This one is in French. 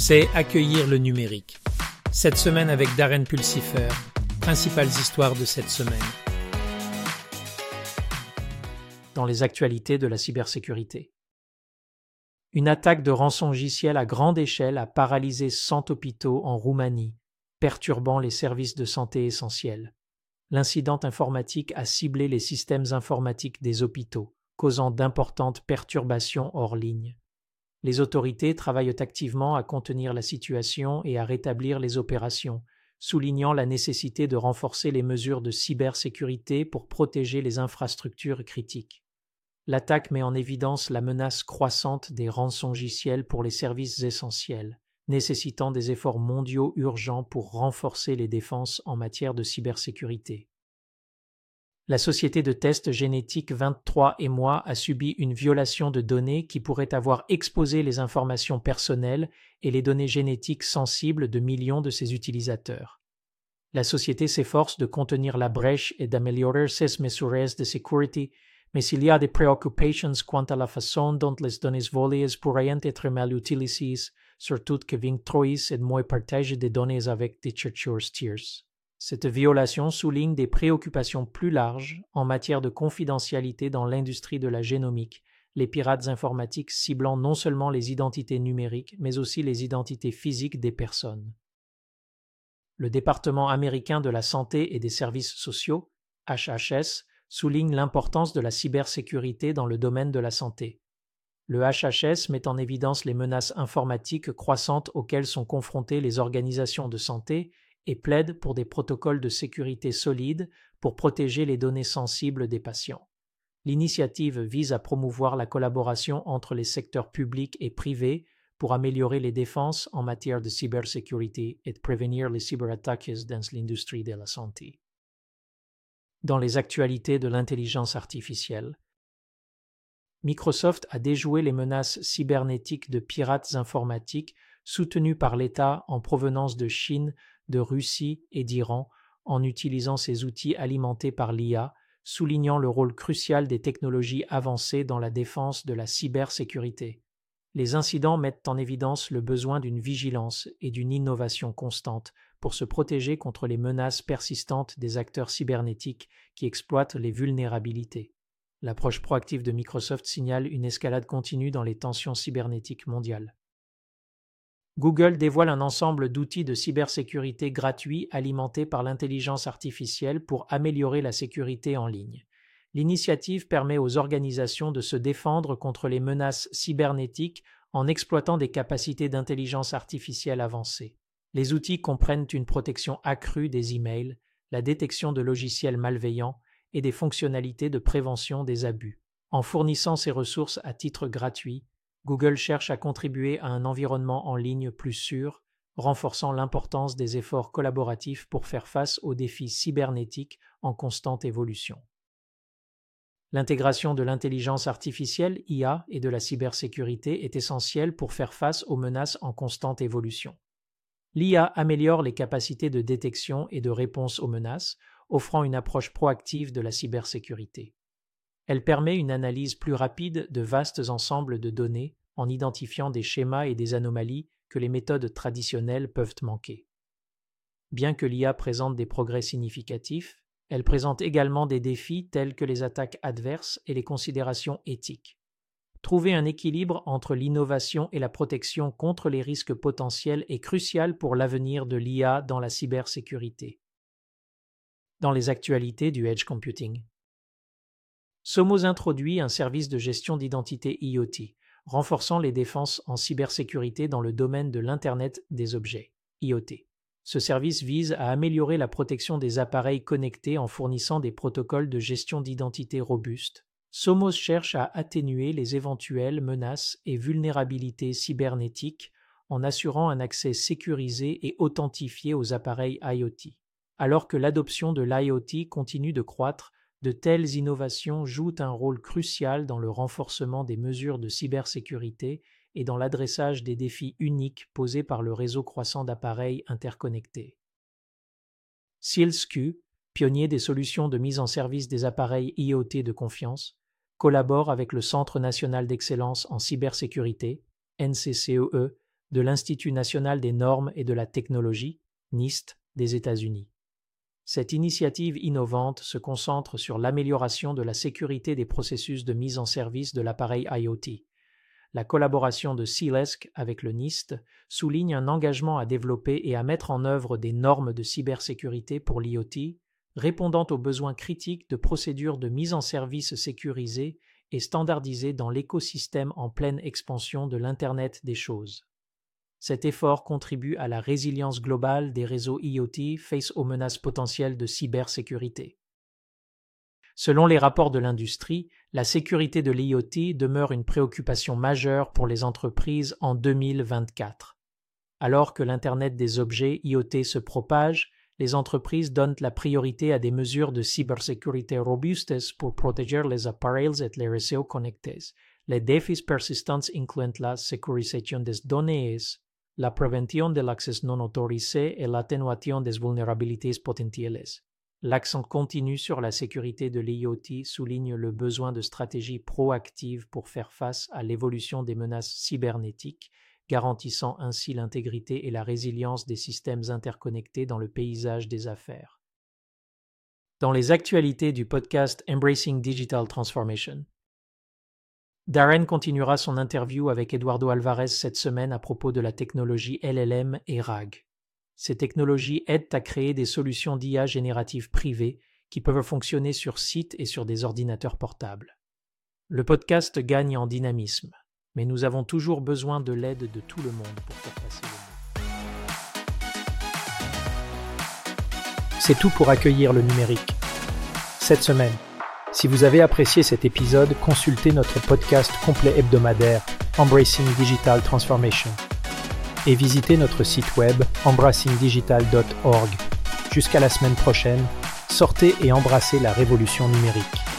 c'est accueillir le numérique. Cette semaine avec Darren Pulsifer, principales histoires de cette semaine. Dans les actualités de la cybersécurité. Une attaque de rançongiciel à grande échelle a paralysé 100 hôpitaux en Roumanie, perturbant les services de santé essentiels. L'incident informatique a ciblé les systèmes informatiques des hôpitaux, causant d'importantes perturbations hors ligne. Les autorités travaillent activement à contenir la situation et à rétablir les opérations, soulignant la nécessité de renforcer les mesures de cybersécurité pour protéger les infrastructures critiques. L'attaque met en évidence la menace croissante des rançongiciels pour les services essentiels, nécessitant des efforts mondiaux urgents pour renforcer les défenses en matière de cybersécurité. La société de tests génétiques 23 et moi a subi une violation de données qui pourrait avoir exposé les informations personnelles et les données génétiques sensibles de millions de ses utilisateurs. La société s'efforce de contenir la brèche et d'améliorer ses mesures de sécurité, mais il y a des préoccupations quant à la façon dont les données volées pourraient être mal utilisées, surtout que 23 et moi partagent des données avec des chercheurs tiers. Cette violation souligne des préoccupations plus larges en matière de confidentialité dans l'industrie de la génomique, les pirates informatiques ciblant non seulement les identités numériques, mais aussi les identités physiques des personnes. Le département américain de la santé et des services sociaux, HHS, souligne l'importance de la cybersécurité dans le domaine de la santé. Le HHS met en évidence les menaces informatiques croissantes auxquelles sont confrontées les organisations de santé et plaide pour des protocoles de sécurité solides pour protéger les données sensibles des patients. L'initiative vise à promouvoir la collaboration entre les secteurs publics et privés pour améliorer les défenses en matière de cybersécurité et prévenir les cyberattaques dans l'industrie de la santé. Dans les actualités de l'intelligence artificielle, Microsoft a déjoué les menaces cybernétiques de pirates informatiques soutenues par l'État en provenance de Chine de Russie et d'Iran en utilisant ces outils alimentés par l'IA, soulignant le rôle crucial des technologies avancées dans la défense de la cybersécurité. Les incidents mettent en évidence le besoin d'une vigilance et d'une innovation constante pour se protéger contre les menaces persistantes des acteurs cybernétiques qui exploitent les vulnérabilités. L'approche proactive de Microsoft signale une escalade continue dans les tensions cybernétiques mondiales. Google dévoile un ensemble d'outils de cybersécurité gratuits alimentés par l'intelligence artificielle pour améliorer la sécurité en ligne. L'initiative permet aux organisations de se défendre contre les menaces cybernétiques en exploitant des capacités d'intelligence artificielle avancées. Les outils comprennent une protection accrue des emails, la détection de logiciels malveillants et des fonctionnalités de prévention des abus. En fournissant ces ressources à titre gratuit, Google cherche à contribuer à un environnement en ligne plus sûr, renforçant l'importance des efforts collaboratifs pour faire face aux défis cybernétiques en constante évolution. L'intégration de l'intelligence artificielle IA et de la cybersécurité est essentielle pour faire face aux menaces en constante évolution. L'IA améliore les capacités de détection et de réponse aux menaces, offrant une approche proactive de la cybersécurité. Elle permet une analyse plus rapide de vastes ensembles de données en identifiant des schémas et des anomalies que les méthodes traditionnelles peuvent manquer. Bien que l'IA présente des progrès significatifs, elle présente également des défis tels que les attaques adverses et les considérations éthiques. Trouver un équilibre entre l'innovation et la protection contre les risques potentiels est crucial pour l'avenir de l'IA dans la cybersécurité. Dans les actualités du edge computing, Somos introduit un service de gestion d'identité IoT, renforçant les défenses en cybersécurité dans le domaine de l'Internet des objets, IoT. Ce service vise à améliorer la protection des appareils connectés en fournissant des protocoles de gestion d'identité robustes. Somos cherche à atténuer les éventuelles menaces et vulnérabilités cybernétiques en assurant un accès sécurisé et authentifié aux appareils IoT. Alors que l'adoption de l'IoT continue de croître, de telles innovations jouent un rôle crucial dans le renforcement des mesures de cybersécurité et dans l'adressage des défis uniques posés par le réseau croissant d'appareils interconnectés. SealsQ, pionnier des solutions de mise en service des appareils IoT de confiance, collabore avec le Centre national d'excellence en cybersécurité, NCCEE, de l'Institut national des normes et de la technologie, NIST, des États-Unis. Cette initiative innovante se concentre sur l'amélioration de la sécurité des processus de mise en service de l'appareil IoT. La collaboration de CILESC avec le NIST souligne un engagement à développer et à mettre en œuvre des normes de cybersécurité pour l'IoT, répondant aux besoins critiques de procédures de mise en service sécurisées et standardisées dans l'écosystème en pleine expansion de l'Internet des choses. Cet effort contribue à la résilience globale des réseaux IoT face aux menaces potentielles de cybersécurité. Selon les rapports de l'industrie, la sécurité de l'IoT demeure une préoccupation majeure pour les entreprises en 2024. Alors que l'Internet des objets IoT se propage, les entreprises donnent la priorité à des mesures de cybersécurité robustes pour protéger les appareils et les réseaux connectés. Les défis persistants incluent la sécurisation des données, la prévention de l'accès non autorisé et l'atténuation des vulnérabilités potentielles. L'accent continu sur la sécurité de l'IoT souligne le besoin de stratégies proactives pour faire face à l'évolution des menaces cybernétiques garantissant ainsi l'intégrité et la résilience des systèmes interconnectés dans le paysage des affaires. Dans les actualités du podcast Embracing Digital Transformation, Darren continuera son interview avec Eduardo Alvarez cette semaine à propos de la technologie LLM et RAG. Ces technologies aident à créer des solutions d'IA génératives privées qui peuvent fonctionner sur site et sur des ordinateurs portables. Le podcast gagne en dynamisme mais nous avons toujours besoin de l'aide de tout le monde pour faire passer le. C'est tout pour accueillir le numérique. Cette semaine, si vous avez apprécié cet épisode, consultez notre podcast complet hebdomadaire Embracing Digital Transformation et visitez notre site web embracingdigital.org. Jusqu'à la semaine prochaine, sortez et embrassez la révolution numérique.